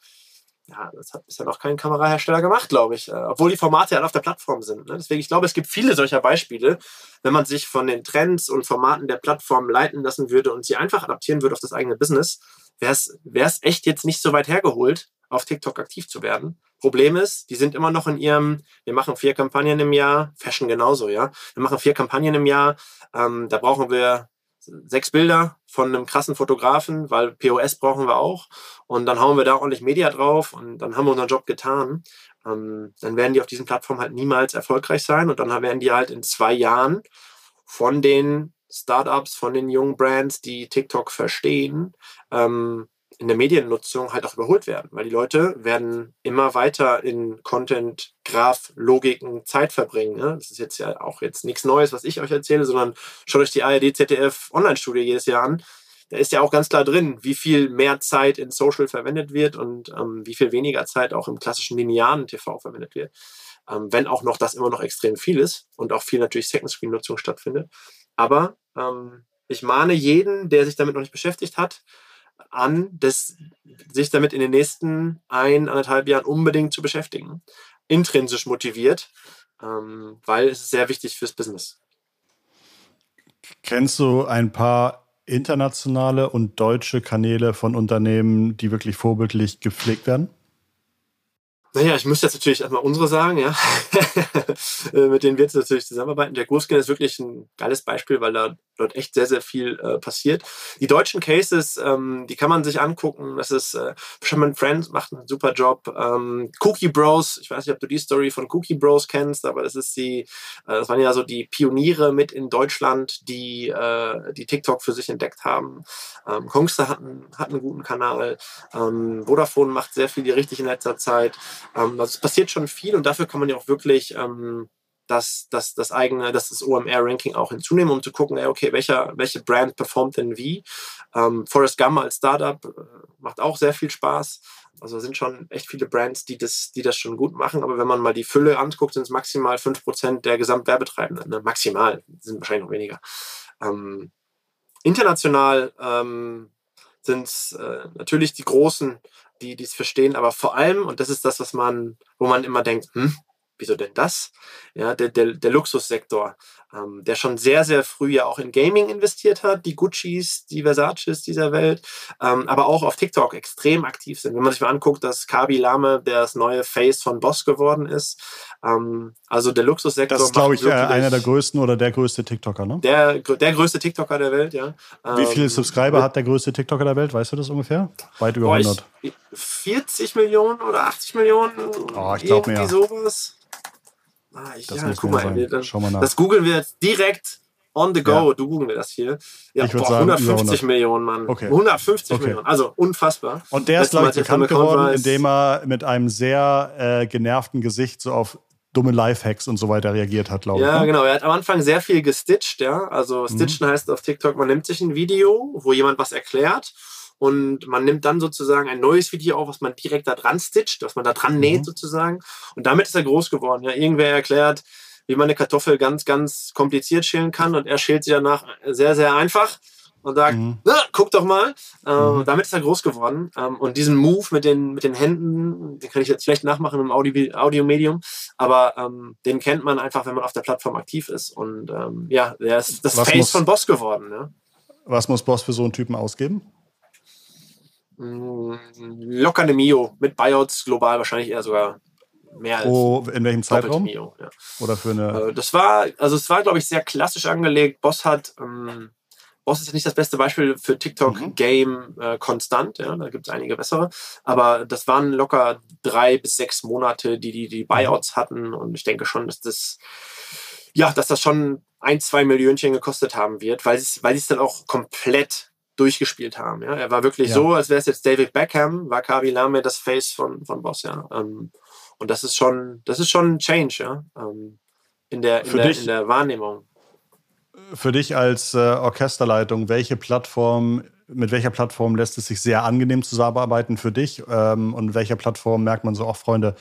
Ja, das hat bisher noch kein Kamerahersteller gemacht, glaube ich. Äh, obwohl die Formate ja auf der Plattform sind. Ne? Deswegen, ich glaube, es gibt viele solcher Beispiele. Wenn man sich von den Trends und Formaten der Plattform leiten lassen würde und sie einfach adaptieren würde auf das eigene Business, wäre es echt jetzt nicht so weit hergeholt, auf TikTok aktiv zu werden. Problem ist, die sind immer noch in ihrem, wir machen vier Kampagnen im Jahr, Fashion genauso, ja. Wir machen vier Kampagnen im Jahr, ähm, da brauchen wir sechs Bilder von einem krassen Fotografen, weil POS brauchen wir auch. Und dann hauen wir da ordentlich Media drauf und dann haben wir unseren Job getan. Ähm, dann werden die auf diesen Plattformen halt niemals erfolgreich sein und dann werden die halt in zwei Jahren von den Startups, von den jungen Brands, die TikTok verstehen, ähm, in der Mediennutzung halt auch überholt werden, weil die Leute werden immer weiter in Content, Graph, Logiken Zeit verbringen. Ne? Das ist jetzt ja auch jetzt nichts Neues, was ich euch erzähle, sondern schaut euch die ARD ZDF Online-Studie jedes Jahr an. Da ist ja auch ganz klar drin, wie viel mehr Zeit in Social verwendet wird und ähm, wie viel weniger Zeit auch im klassischen linearen TV verwendet wird. Ähm, wenn auch noch das immer noch extrem viel ist und auch viel natürlich Second-Screen-Nutzung stattfindet. Aber ähm, ich mahne jeden, der sich damit noch nicht beschäftigt hat, an, das, sich damit in den nächsten ein, anderthalb Jahren unbedingt zu beschäftigen. Intrinsisch motiviert, ähm, weil es ist sehr wichtig fürs Business.
Kennst du ein paar internationale und deutsche Kanäle von Unternehmen, die wirklich vorbildlich gepflegt werden?
Naja, ich muss jetzt natürlich erstmal unsere sagen, ja. Äh, mit denen wir jetzt natürlich zusammenarbeiten. Der Großskin ist wirklich ein geiles Beispiel, weil da dort echt sehr, sehr viel äh, passiert. Die deutschen Cases, ähm, die kann man sich angucken. Das ist äh, Fisherman Friends macht einen super Job. Ähm, Cookie Bros, ich weiß nicht, ob du die Story von Cookie Bros kennst, aber das ist die, äh, das waren ja so die Pioniere mit in Deutschland, die, äh, die TikTok für sich entdeckt haben. Ähm, Kongster hat, einen, hat einen guten Kanal. Ähm, Vodafone macht sehr viel richtig in letzter Zeit. Ähm, also es passiert schon viel und dafür kann man ja auch wirklich ähm, das, das, das eigene, das, das OMR-Ranking auch hinzunehmen, um zu gucken, ey, okay, welcher, welche Brand performt denn wie. Ähm, Forrest Gump als Startup äh, macht auch sehr viel Spaß. Also sind schon echt viele Brands, die das, die das schon gut machen. Aber wenn man mal die Fülle anguckt, sind es maximal 5% der Gesamtwerbetreibenden. Ne? Maximal, sind wahrscheinlich noch weniger. Ähm, international ähm, sind es äh, natürlich die Großen, die es verstehen, aber vor allem, und das ist das, was man, wo man immer denkt, hm, wieso denn das? Ja, der, der, der Luxussektor, ähm, der schon sehr, sehr früh ja auch in Gaming investiert hat, die Guccis, die Versaces dieser Welt, ähm, aber auch auf TikTok extrem aktiv sind. Wenn man sich mal anguckt, dass Kabi Lame das neue Face von Boss geworden ist. Ähm, also der Luxussektor.
Das ist, glaube ich, einer der größten oder der größte TikToker, ne?
Der, der größte TikToker der Welt, ja.
Wie viele ähm, Subscriber hat der größte TikToker der Welt? Weißt du das ungefähr? Weit über 100.
40 Millionen oder 80 Millionen?
Oh, ich glaube mehr.
sowas. Ah, ich, das ja, guck mal, wir, dann, mal das googeln wir jetzt direkt on the go. Ja. Du googeln wir das hier. Ja, boah, sagen, 150 Millionen, Mann. Okay. 150 okay. Millionen. Also unfassbar.
Und der ist, glaube ich, bekannt geworden, indem er mit einem sehr äh, genervten Gesicht so auf dumme Lifehacks und so weiter reagiert hat, glaube
ich. Ja,
ne?
genau. Er hat am Anfang sehr viel gestitcht, ja. Also mhm. Stitchen mhm. heißt auf TikTok, man nimmt sich ein Video, wo jemand was erklärt und man nimmt dann sozusagen ein neues Video auf, was man direkt da dran stitcht, was man da dran näht mhm. sozusagen. Und damit ist er groß geworden. Ja, irgendwer erklärt, wie man eine Kartoffel ganz, ganz kompliziert schälen kann und er schält sie danach sehr, sehr einfach. und sagt, mhm. na, guck doch mal. Äh, mhm. Damit ist er groß geworden. Ähm, und diesen Move mit den, mit den Händen, den kann ich jetzt schlecht nachmachen im Audio, Audio-Medium, aber ähm, den kennt man einfach, wenn man auf der Plattform aktiv ist. Und ähm, ja, der ist das was Face muss, von Boss geworden. Ja.
Was muss Boss für so einen Typen ausgeben?
Mm, locker eine Mio. Mit Buyouts global wahrscheinlich eher sogar mehr als.
Oh, in welchem Zeitraum? Mio, ja. Oder für eine.
Äh, das war, also es war, glaube ich, sehr klassisch angelegt. Boss hat. Ähm, Boss ist nicht das beste Beispiel für TikTok mhm. Game äh, konstant, ja, da gibt es einige bessere. Aber das waren locker drei bis sechs Monate, die die, die Buyouts mhm. hatten. Und ich denke schon, dass das, ja, dass das schon ein, zwei Millionchen gekostet haben wird, weil sie weil es dann auch komplett durchgespielt haben. Ja? Er war wirklich ja. so, als wäre es jetzt David Beckham, war Kabi Lame das Face von, von Boss, ja. Ähm, und das ist schon, das ist schon ein Change, ja. Ähm, in, der, in, der, dich, in der Wahrnehmung.
Für dich als äh, Orchesterleitung, welche Plattform, mit welcher Plattform lässt es sich sehr angenehm zusammenarbeiten für dich? Ähm, und welcher Plattform merkt man so, auch Freunde,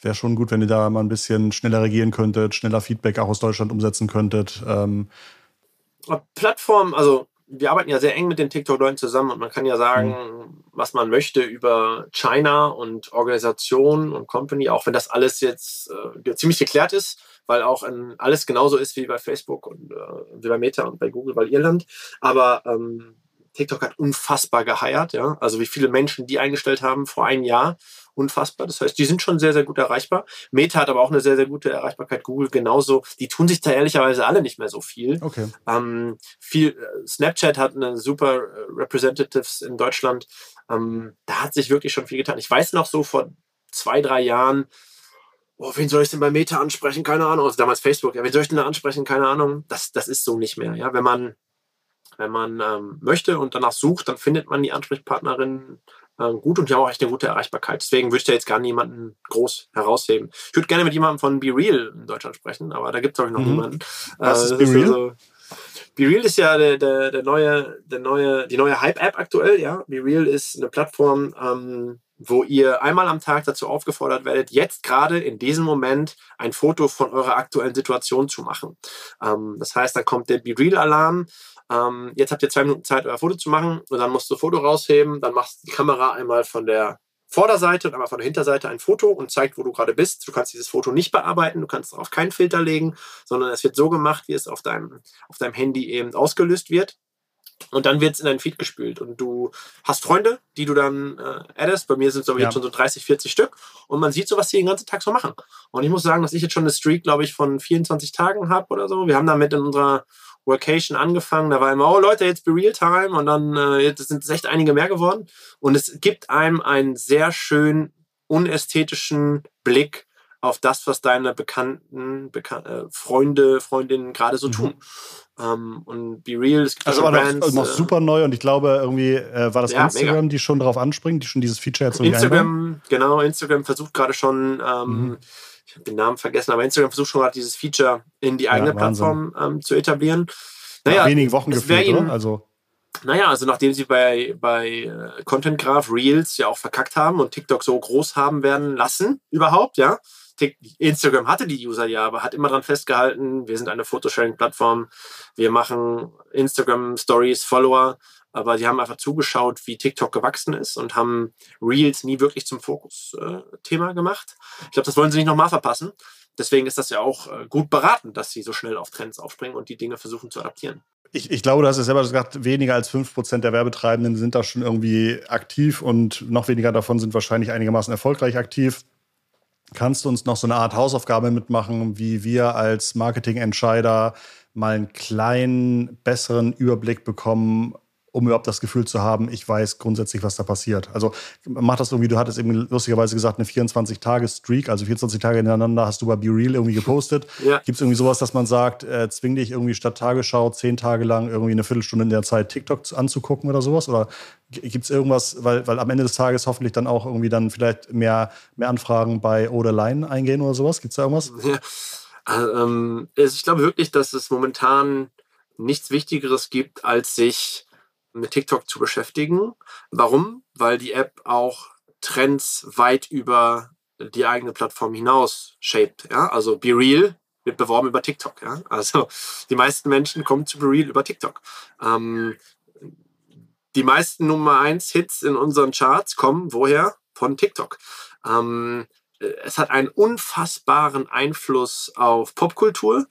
wäre schon gut, wenn ihr da mal ein bisschen schneller regieren könntet, schneller Feedback auch aus Deutschland umsetzen könntet. Ähm,
Plattform, also wir arbeiten ja sehr eng mit den TikTok-Leuten zusammen und man kann ja sagen, mhm. was man möchte über China und Organisation und Company, auch wenn das alles jetzt äh, ziemlich geklärt ist, weil auch in, alles genauso ist wie bei Facebook und äh, wie bei Meta und bei Google, bei Irland. Aber ähm, TikTok hat unfassbar geheiert, ja. Also wie viele Menschen die eingestellt haben vor einem Jahr unfassbar. Das heißt, die sind schon sehr, sehr gut erreichbar. Meta hat aber auch eine sehr, sehr gute Erreichbarkeit. Google genauso. Die tun sich da ehrlicherweise alle nicht mehr so viel.
Okay.
Ähm, viel äh, Snapchat hat eine super äh, Representatives in Deutschland. Ähm, da hat sich wirklich schon viel getan. Ich weiß noch so vor zwei, drei Jahren, oh, wen soll ich denn bei Meta ansprechen? Keine Ahnung. Also damals Facebook. Ja, wen soll ich denn da ansprechen? Keine Ahnung. Das, das ist so nicht mehr. Ja, wenn man wenn man ähm, möchte und danach sucht, dann findet man die Ansprechpartnerin gut und die haben auch echt eine gute Erreichbarkeit. Deswegen würde ich da jetzt gar niemanden groß herausheben. Ich würde gerne mit jemandem von Be Real in Deutschland sprechen, aber da gibt es, glaube ich, noch mhm. niemanden.
Was äh, ist Be Real? Also,
Be Real ist ja der, der, der neue, der neue, die neue Hype-App aktuell, ja. Be Real ist eine Plattform, ähm, wo ihr einmal am Tag dazu aufgefordert werdet, jetzt gerade in diesem Moment ein Foto von eurer aktuellen Situation zu machen. Ähm, das heißt, da kommt der Be Real Alarm, ähm, jetzt habt ihr zwei Minuten Zeit, euer Foto zu machen und dann musst du Foto rausheben. Dann machst du die Kamera einmal von der Vorderseite und einmal von der Hinterseite ein Foto und zeigt, wo du gerade bist. Du kannst dieses Foto nicht bearbeiten, du kannst darauf keinen Filter legen, sondern es wird so gemacht, wie es auf deinem, auf deinem Handy eben ausgelöst wird. Und dann wird es in deinen Feed gespült. Und du hast Freunde, die du dann äh, addest. Bei mir sind es aber ja. jetzt schon so 30, 40 Stück. Und man sieht so, was die den ganzen Tag so machen. Und ich muss sagen, dass ich jetzt schon eine Streak, glaube ich, von 24 Tagen habe oder so. Wir haben damit in unserer Workation angefangen. Da war immer, oh Leute, jetzt be real time und dann äh, jetzt sind es echt einige mehr geworden. Und es gibt einem einen sehr schön unästhetischen Blick auf das, was deine bekannten Bekan äh, Freunde, Freundinnen gerade so mhm. tun. Ähm, und Be Real, es
gibt also war Brands, noch, noch äh, super neu und ich glaube irgendwie äh, war das ja, Instagram, mega. die schon darauf anspringen, die schon dieses Feature jetzt
Instagram, einbauen? genau, Instagram versucht gerade schon ähm, mhm ich habe den Namen vergessen, aber Instagram versucht schon gerade dieses Feature in die eigene ja, Plattform ähm, zu etablieren.
Naja, Nach wenigen Wochen gefühlt, oder? Also
naja, also nachdem sie bei, bei äh, Content Graph Reels ja auch verkackt haben und TikTok so groß haben werden lassen, überhaupt, ja. Instagram hatte die User ja, aber hat immer daran festgehalten, wir sind eine Photosharing-Plattform, wir machen Instagram Stories, Follower aber die haben einfach zugeschaut, wie TikTok gewachsen ist und haben Reels nie wirklich zum Fokusthema äh, gemacht. Ich glaube, das wollen sie nicht nochmal verpassen. Deswegen ist das ja auch äh, gut beraten, dass sie so schnell auf Trends aufspringen und die Dinge versuchen zu adaptieren.
Ich, ich glaube, du hast es selber gesagt, weniger als 5% der Werbetreibenden sind da schon irgendwie aktiv und noch weniger davon sind wahrscheinlich einigermaßen erfolgreich aktiv. Kannst du uns noch so eine Art Hausaufgabe mitmachen, wie wir als Marketingentscheider mal einen kleinen, besseren Überblick bekommen, um überhaupt das Gefühl zu haben, ich weiß grundsätzlich, was da passiert. Also mach das irgendwie, du hattest eben lustigerweise gesagt, eine 24-Tage-Streak, also 24 Tage hintereinander hast du bei Be Real irgendwie gepostet. Ja. Gibt es irgendwie sowas, dass man sagt, äh, zwing dich irgendwie statt Tagesschau zehn Tage lang irgendwie eine Viertelstunde in der Zeit TikTok anzugucken oder sowas? Oder gibt es irgendwas, weil, weil am Ende des Tages hoffentlich dann auch irgendwie dann vielleicht mehr, mehr Anfragen bei Oder Line eingehen oder sowas? Gibt es da irgendwas? Ja.
Also, ähm, ich glaube wirklich, dass es momentan nichts Wichtigeres gibt, als sich mit TikTok zu beschäftigen. Warum? Weil die App auch Trends weit über die eigene Plattform hinaus shaped. Ja? Also Be Real wird beworben über TikTok. Ja? Also die meisten Menschen kommen zu Be Real über TikTok. Ähm, die meisten Nummer 1 Hits in unseren Charts kommen woher? Von TikTok. Ähm, äh, es hat einen unfassbaren Einfluss auf Popkultur.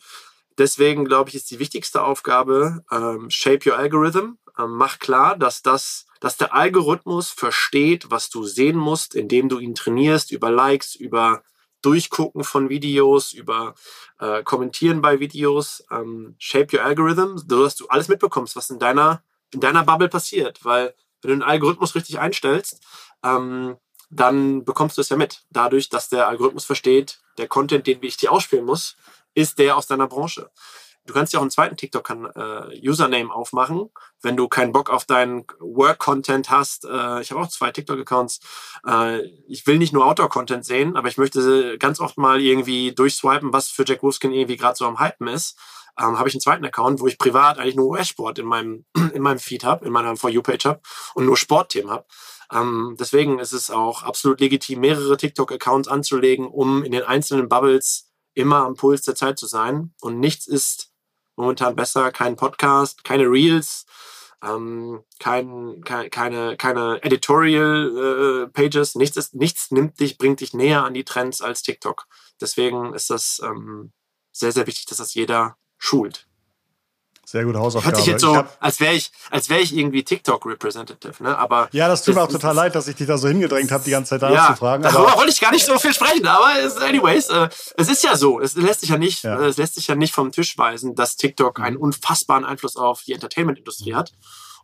Deswegen glaube ich, ist die wichtigste Aufgabe ähm, Shape Your Algorithm. Ähm, mach klar, dass das, dass der Algorithmus versteht, was du sehen musst, indem du ihn trainierst über Likes, über Durchgucken von Videos, über äh, Kommentieren bei Videos. Ähm, shape Your Algorithm, so dass du alles mitbekommst, was in deiner in deiner Bubble passiert, weil wenn du den Algorithmus richtig einstellst, ähm, dann bekommst du es ja mit. Dadurch, dass der Algorithmus versteht, der Content, den ich dir ausspielen muss, ist der aus deiner Branche. Du kannst ja auch einen zweiten TikTok-Username äh, aufmachen, wenn du keinen Bock auf deinen Work-Content hast. Äh, ich habe auch zwei TikTok-Accounts. Äh, ich will nicht nur Outdoor-Content sehen, aber ich möchte ganz oft mal irgendwie durchswipen, was für Jack Wolfskin irgendwie gerade so am Hypen ist. Ähm, habe ich einen zweiten Account, wo ich privat eigentlich nur US-Sport in meinem, in meinem Feed habe, in meiner For You-Page habe und nur Sportthemen habe. Ähm, deswegen ist es auch absolut legitim, mehrere TikTok-Accounts anzulegen, um in den einzelnen Bubbles immer am Puls der Zeit zu sein. Und nichts ist momentan besser, kein Podcast, keine Reels, ähm, kein, kein, keine, keine Editorial äh, Pages, nichts, nichts nimmt dich, bringt dich näher an die Trends als TikTok. Deswegen ist das ähm, sehr, sehr wichtig, dass das jeder schult.
Sehr gute Hausaufgabe.
Hört sich jetzt so, hab, als wäre ich, als wäre ich irgendwie TikTok-Representative, ne? Aber
ja, das tut mir auch total leid, dass ich dich da so hingedrängt habe, die ganze Zeit da
ja,
zu fragen.
Darüber wollte ich gar nicht so viel sprechen, aber es, anyways, äh, es ist ja so, es lässt sich ja nicht, ja. es lässt sich ja nicht vom Tisch weisen, dass TikTok einen unfassbaren Einfluss auf die Entertainment-Industrie hat.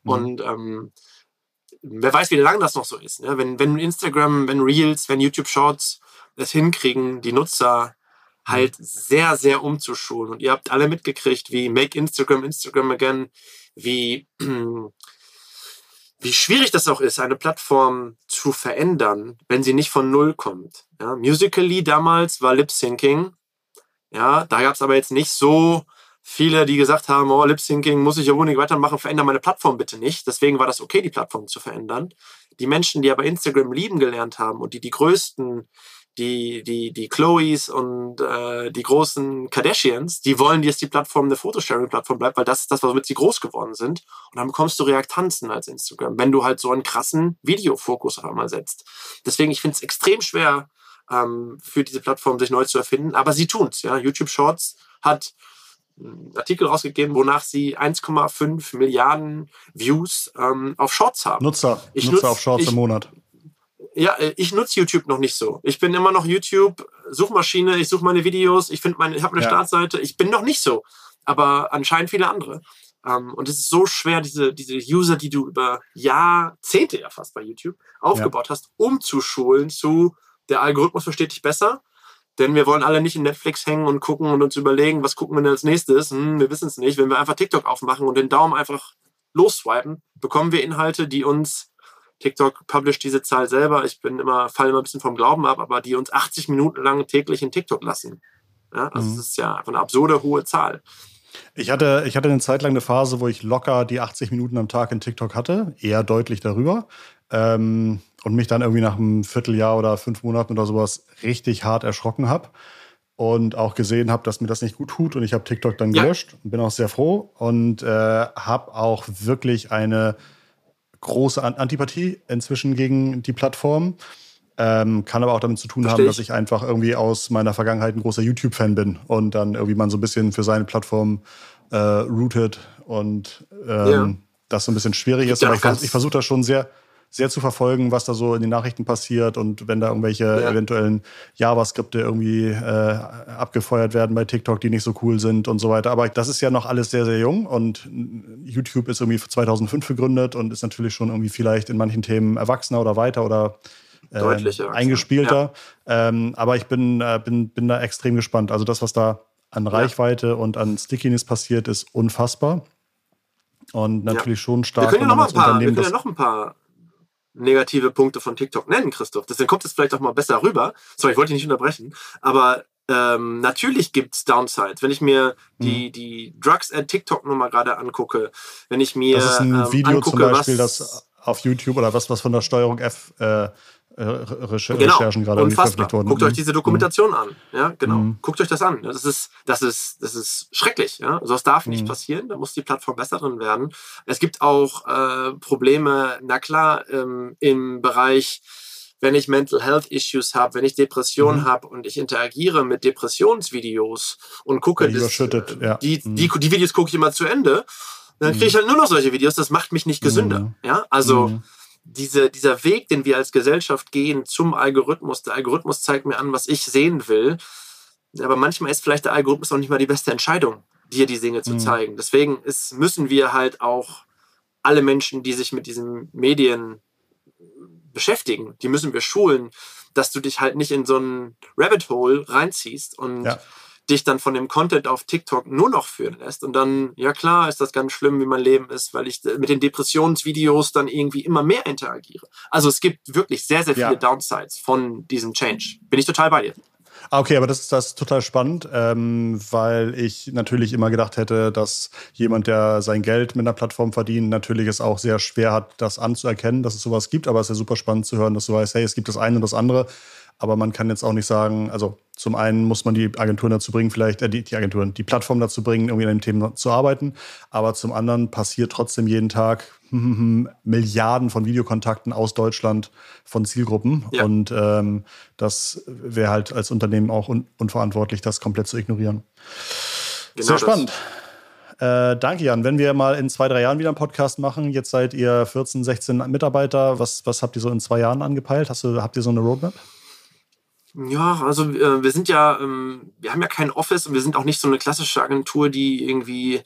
Mhm. Und ähm, wer weiß, wie lange das noch so ist. Ne? Wenn, wenn Instagram, wenn Reels, wenn YouTube Shorts es hinkriegen, die Nutzer halt sehr, sehr umzuschulen. Und ihr habt alle mitgekriegt, wie Make Instagram Instagram Again, wie, wie schwierig das auch ist, eine Plattform zu verändern, wenn sie nicht von Null kommt. Ja, Musically damals war Lip Syncing. Ja, da gab es aber jetzt nicht so viele, die gesagt haben, oh, Lip Syncing muss ich ja unbedingt weitermachen, verändere meine Plattform bitte nicht. Deswegen war das okay, die Plattform zu verändern. Die Menschen, die aber Instagram lieben gelernt haben und die die größten die, die, die Chloes und äh, die großen Kardashians, die wollen, dass die Plattform eine Photosharing-Plattform bleibt, weil das ist das, womit sie groß geworden sind. Und dann bekommst du Reaktanzen als Instagram, wenn du halt so einen krassen Videofokus auf einmal setzt. Deswegen, ich finde es extrem schwer, ähm, für diese Plattform sich neu zu erfinden, aber sie tun es. Ja? YouTube Shorts hat einen Artikel rausgegeben, wonach sie 1,5 Milliarden Views ähm, auf Shorts haben.
Nutzer, ich Nutzer nutz, auf Shorts ich, im Monat
ja, äh, ich nutze YouTube noch nicht so. Ich bin immer noch YouTube, Suchmaschine, ich suche meine Videos, ich finde meine, ich habe eine ja. Startseite. Ich bin noch nicht so. Aber anscheinend viele andere. Um, ähm, und es ist so schwer, diese, diese User, die du über Jahrzehnte ja fast bei YouTube aufgebaut ja. hast, umzuschulen zu, der Algorithmus versteht dich besser. Denn wir wollen alle nicht in Netflix hängen und gucken und uns überlegen, was gucken wir denn als nächstes. Hm, wir wissen es nicht. Wenn wir einfach TikTok aufmachen und den Daumen einfach losswipen, bekommen wir Inhalte, die uns TikTok publisht diese Zahl selber. Ich bin immer, falle immer ein bisschen vom Glauben ab, aber die uns 80 Minuten lang täglich in TikTok lassen. Ja, also mhm. das ist ja einfach eine absurde hohe Zahl.
Ich hatte, ich hatte eine Zeit lang eine Phase, wo ich locker die 80 Minuten am Tag in TikTok hatte, eher deutlich darüber. Ähm, und mich dann irgendwie nach einem Vierteljahr oder fünf Monaten oder sowas richtig hart erschrocken habe. Und auch gesehen habe, dass mir das nicht gut tut. Und ich habe TikTok dann gelöscht und bin auch sehr froh und äh, habe auch wirklich eine große Antipathie inzwischen gegen die Plattform. Ähm, kann aber auch damit zu tun Versteh haben, dass ich einfach irgendwie aus meiner Vergangenheit ein großer YouTube-Fan bin und dann irgendwie man so ein bisschen für seine Plattform äh, rooted und ähm, ja. das so ein bisschen schwierig ist. Aber ich, ich versuche das schon sehr, sehr zu verfolgen, was da so in den Nachrichten passiert und wenn da irgendwelche ja. eventuellen JavaScripte irgendwie äh, abgefeuert werden bei TikTok, die nicht so cool sind und so weiter. Aber das ist ja noch alles sehr, sehr jung und YouTube ist irgendwie 2005 gegründet und ist natürlich schon irgendwie vielleicht in manchen Themen erwachsener oder weiter oder äh, eingespielter. Ja. Ähm, aber ich bin, äh, bin, bin da extrem gespannt. Also das, was da an Reichweite ja. und an Stickiness passiert, ist unfassbar. Und natürlich schon stark.
Wir können ja noch, ein paar, wir können ja noch ein paar negative Punkte von TikTok nennen, Christoph. Deswegen kommt es vielleicht auch mal besser rüber. Sorry, ich wollte dich nicht unterbrechen. Aber ähm, natürlich es Downsides. Wenn ich mir die, mhm. die Drugs at TikTok Nummer gerade angucke, wenn ich mir.
Das ist ein ähm, Video angucke, zum Beispiel, das auf YouTube oder was, was von der Steuerung F äh, äh, Recher
genau.
Recherchen gerade
veröffentlicht worden. Guckt euch diese Dokumentation mhm. an. Ja, genau. Mhm. Guckt euch das an. Das ist, das ist, das ist schrecklich. Ja, also das darf nicht mhm. passieren. Da muss die Plattform besser drin werden. Es gibt auch äh, Probleme. Na klar, ähm, im Bereich wenn ich Mental Health Issues habe, wenn ich Depressionen mhm. habe und ich interagiere mit Depressionsvideos und gucke,
das, ja.
die, mhm. die, die Videos gucke ich immer zu Ende, dann kriege ich halt nur noch solche Videos. Das macht mich nicht gesünder. Mhm. Ja, also mhm. Diese, dieser Weg, den wir als Gesellschaft gehen zum Algorithmus, der Algorithmus zeigt mir an, was ich sehen will. Aber manchmal ist vielleicht der Algorithmus auch nicht mal die beste Entscheidung, dir die Dinge zu mhm. zeigen. Deswegen ist, müssen wir halt auch alle Menschen, die sich mit diesen Medien beschäftigen, die müssen wir schulen, dass du dich halt nicht in so ein Rabbit Hole reinziehst und ja. Dich dann von dem Content auf TikTok nur noch führen lässt. Und dann, ja klar, ist das ganz schlimm, wie mein Leben ist, weil ich mit den Depressionsvideos dann irgendwie immer mehr interagiere. Also es gibt wirklich sehr, sehr viele ja. Downsides von diesem Change. Bin ich total bei dir.
Ah, okay, aber das ist, das ist total spannend, ähm, weil ich natürlich immer gedacht hätte, dass jemand, der sein Geld mit einer Plattform verdient, natürlich es auch sehr schwer hat, das anzuerkennen, dass es sowas gibt. Aber es ist ja super spannend zu hören, dass du weißt, hey, es gibt das eine und das andere. Aber man kann jetzt auch nicht sagen, also zum einen muss man die Agenturen dazu bringen, vielleicht, äh, die, die Agenturen, die Plattform dazu bringen, irgendwie an dem Thema zu arbeiten. Aber zum anderen passiert trotzdem jeden Tag Milliarden von Videokontakten aus Deutschland von Zielgruppen. Ja. Und ähm, das wäre halt als Unternehmen auch un unverantwortlich, das komplett zu ignorieren. Genau Sehr spannend. Äh, danke, Jan. Wenn wir mal in zwei, drei Jahren wieder einen Podcast machen, jetzt seid ihr 14, 16 Mitarbeiter, was, was habt ihr so in zwei Jahren angepeilt? Hast du, habt ihr so eine Roadmap?
Ja, also äh, wir sind ja, ähm, wir haben ja kein Office und wir sind auch nicht so eine klassische Agentur, die irgendwie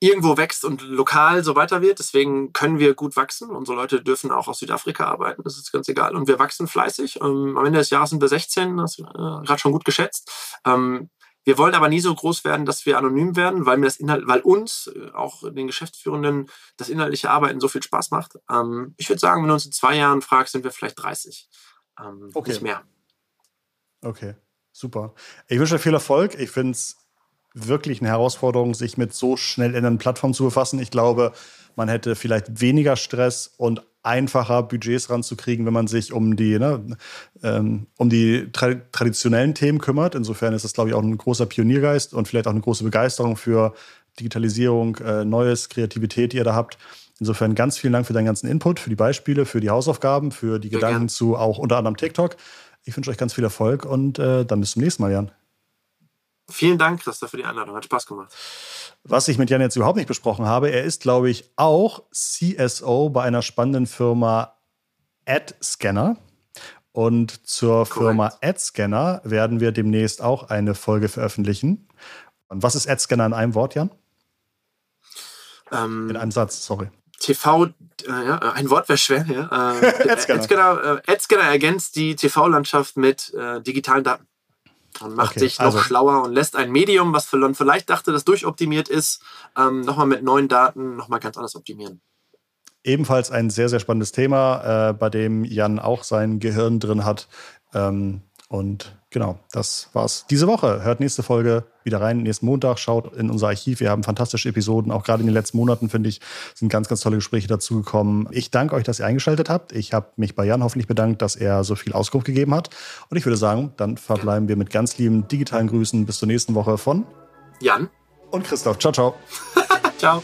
irgendwo wächst und lokal so weiter wird. Deswegen können wir gut wachsen. Unsere Leute dürfen auch aus Südafrika arbeiten, das ist ganz egal. Und wir wachsen fleißig. Ähm, am Ende des Jahres sind wir 16, das ist äh, gerade schon gut geschätzt. Ähm, wir wollen aber nie so groß werden, dass wir anonym werden, weil mir das Inhalt, weil uns, äh, auch den Geschäftsführenden, das inhaltliche Arbeiten so viel Spaß macht. Ähm, ich würde sagen, wenn du uns in zwei Jahren fragst, sind wir vielleicht 30. Ähm, okay. Nicht mehr.
Okay, super. Ich wünsche dir viel Erfolg. Ich finde es wirklich eine Herausforderung, sich mit so schnell ändernden Plattformen zu befassen. Ich glaube, man hätte vielleicht weniger Stress und einfacher Budgets ranzukriegen, wenn man sich um die, ne, ähm, um die tra traditionellen Themen kümmert. Insofern ist das, glaube ich, auch ein großer Pioniergeist und vielleicht auch eine große Begeisterung für Digitalisierung, äh, Neues, Kreativität, die ihr da habt. Insofern ganz vielen Dank für deinen ganzen Input, für die Beispiele, für die Hausaufgaben, für die Gedanken zu auch unter anderem TikTok. Ich wünsche euch ganz viel Erfolg und äh, dann bis zum nächsten Mal, Jan.
Vielen Dank, Christoph, für die Einladung. Hat Spaß gemacht.
Was ich mit Jan jetzt überhaupt nicht besprochen habe, er ist, glaube ich, auch CSO bei einer spannenden Firma AdScanner. Und zur Correct. Firma AdScanner werden wir demnächst auch eine Folge veröffentlichen. Und was ist AdScanner in einem Wort, Jan? Ähm, in einem Satz, sorry.
TV, äh, ja, ein Wort wäre schwer. Ja. Äh, äh, AdScanner ergänzt die TV-Landschaft mit äh, digitalen Daten und macht okay, sich noch also. schlauer und lässt ein Medium, was vielleicht dachte, das durchoptimiert ist, ähm, nochmal mit neuen Daten nochmal ganz anders optimieren.
Ebenfalls ein sehr, sehr spannendes Thema, äh, bei dem Jan auch sein Gehirn drin hat. Ähm, und genau, das war's diese Woche. Hört nächste Folge wieder rein, nächsten Montag. Schaut in unser Archiv. Wir haben fantastische Episoden. Auch gerade in den letzten Monaten, finde ich, sind ganz, ganz tolle Gespräche dazugekommen. Ich danke euch, dass ihr eingeschaltet habt. Ich habe mich bei Jan hoffentlich bedankt, dass er so viel Auskunft gegeben hat. Und ich würde sagen, dann verbleiben wir mit ganz lieben digitalen Grüßen. Bis zur nächsten Woche von
Jan
und Christoph. Ciao, ciao.
ciao.